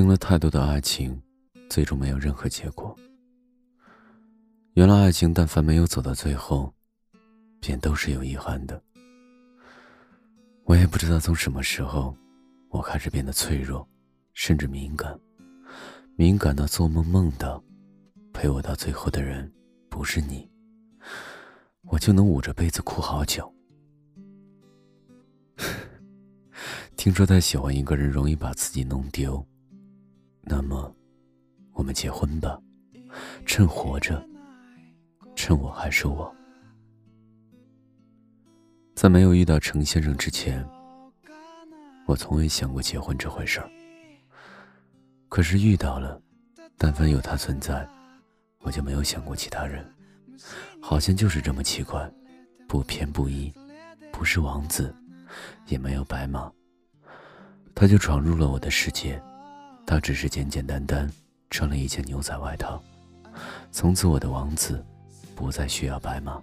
听了太多的爱情，最终没有任何结果。原来爱情，但凡没有走到最后，便都是有遗憾的。我也不知道从什么时候，我开始变得脆弱，甚至敏感，敏感到做梦梦到陪我到最后的人不是你，我就能捂着被子哭好久。听说太喜欢一个人容易把自己弄丢，那么，我们结婚吧，趁活着，趁我还是我。在没有遇到程先生之前，我从未想过结婚这回事儿。可是遇到了，但凡有他存在，我就没有想过其他人。好像就是这么奇怪，不偏不倚，不是王子，也没有白马。他就闯入了我的世界，他只是简简单单穿了一件牛仔外套。从此，我的王子不再需要白马。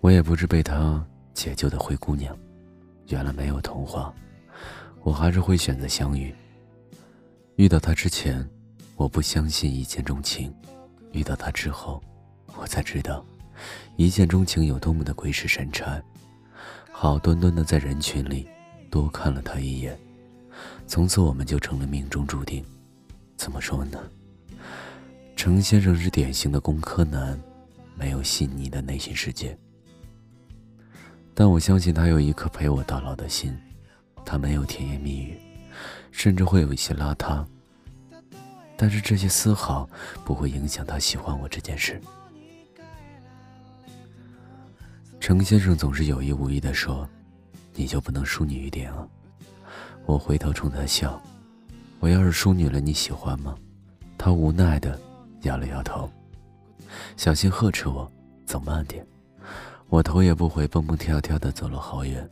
我也不是被他解救的灰姑娘。原来没有童话，我还是会选择相遇。遇到他之前，我不相信一见钟情；遇到他之后，我才知道一见钟情有多么的鬼使神差。好端端的在人群里多看了他一眼。从此我们就成了命中注定。怎么说呢？程先生是典型的工科男，没有细腻的内心世界。但我相信他有一颗陪我到老的心。他没有甜言蜜语，甚至会有一些邋遢。但是这些丝毫不会影响他喜欢我这件事。程先生总是有意无意的说：“你就不能淑女一点啊？”我回头冲他笑，我要是淑女了，你喜欢吗？他无奈的摇了摇头，小心呵斥我走慢点。我头也不回，蹦蹦跳跳的走了好远。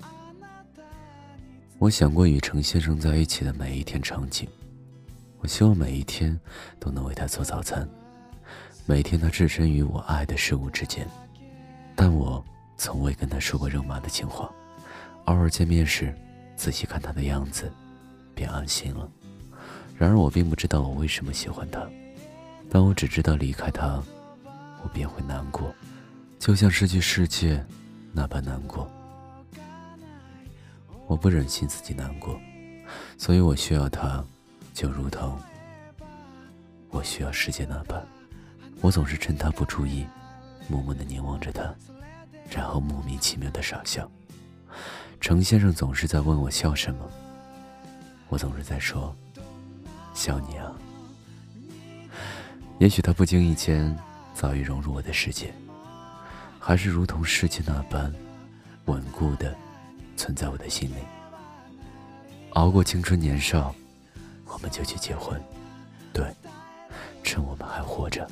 我想过与程先生在一起的每一天场景，我希望每一天都能为他做早餐，每天他置身于我爱的事物之间，但我从未跟他说过肉麻的情话，偶尔见面时。仔细看他的样子，便安心了。然而我并不知道我为什么喜欢他，但我只知道离开他，我便会难过，就像失去世界那般难过。我不忍心自己难过，所以我需要他，就如同我需要世界那般。我总是趁他不注意，默默的凝望着他，然后莫名其妙的傻笑。程先生总是在问我笑什么，我总是在说：“笑你啊。”也许他不经意间早已融入我的世界，还是如同世界那般稳固的存在我的心里。熬过青春年少，我们就去结婚，对，趁我们还活着。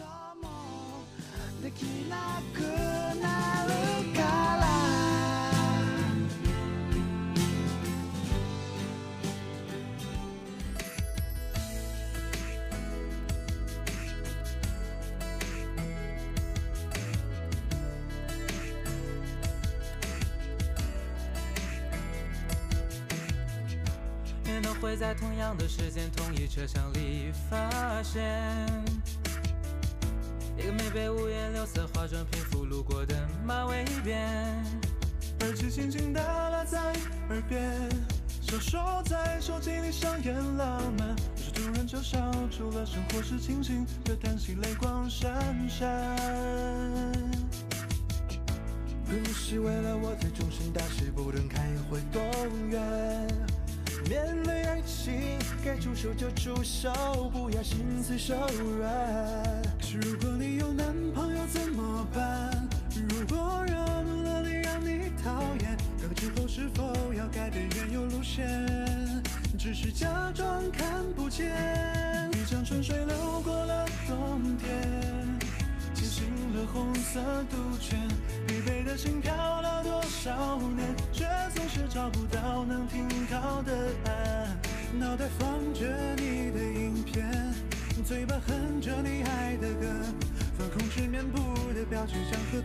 都会在同样的时间，同一车厢里发现一个没被五颜六色化妆品俘虏过的马尾辫，耳机轻轻地拉在耳边，小手在手机里上演浪漫，可是突然就笑出了声，或是清醒的叹息，泪光闪闪。不是为了我在终身大事不论开会多远。面对爱情，该出手就出手，不要心慈手软。如果你有男朋友怎么办？如果惹怒了你，让你讨厌，可之后是否要改变原有路线？只是假装看不见，一江春水流过了冬天。清醒了红色杜鹃，疲惫的心跳了多少年，却总是找不到能停靠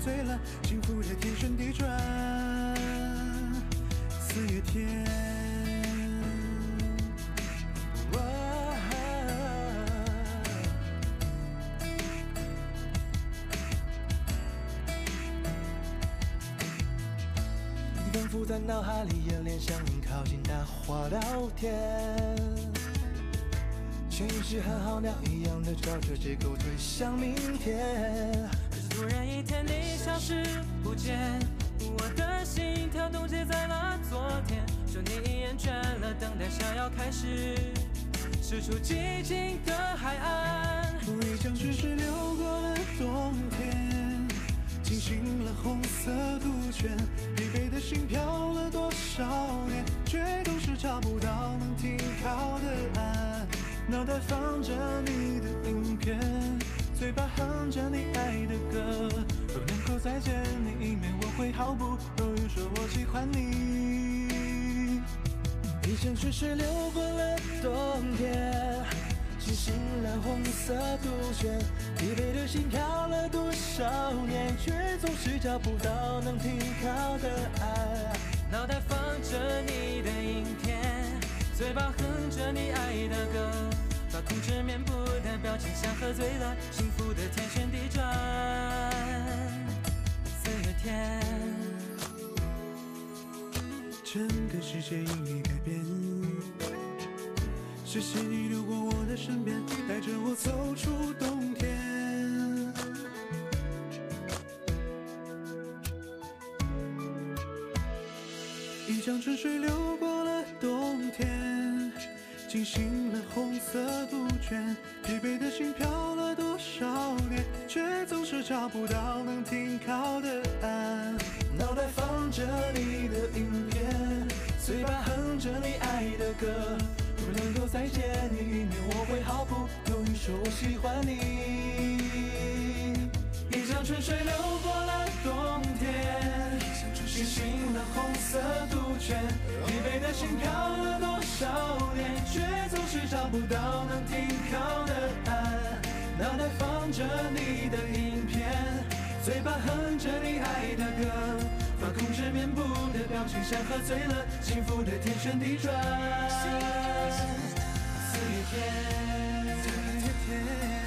醉了，幸福也天旋地转。四月天。浮在脑海里，眼帘向你靠近，大话聊天，潜意识和好鸟一样的朝着结构推向明天。突然一天你消失不见，我的心跳冻结在了昨天。说你厌倦了等待，想要开始驶出寂静的海岸。一江春水流过了冬天，惊醒了红色杜鹃。疲惫的心飘了多少年，却总是找不到能停靠的岸。脑袋放着你的影片，嘴巴哼着你爱的歌。若能够再见你一面，我会毫不犹豫说我喜欢你。一江春水流过了冬天，惊醒了红色杜鹃。疲惫的心飘了多少年，却总是找不到能停靠的岸。脑袋放着你的影片，嘴巴哼着你爱的歌，把控制面部的表情，像喝醉了，个世界因你改变。谢谢你路过我的身边，带着我走出冬天。一江春水流过了冬天，惊醒了红色杜鹃。疲惫的心飘了多少年，却总是找不到能停靠的岸。脑袋放着你的影片，嘴巴哼着你爱的歌。如果能够再见你一面，我会毫不犹豫说我喜欢你。一江春水流过了冬天，惊醒了红色杜鹃。疲惫的心飘了多少年，却总是找不到能停靠的岸。脑袋放着你的影片，嘴巴哼着你爱的歌，把控制面部的表情，像喝醉了，幸福的天旋地转。四月天，四月天。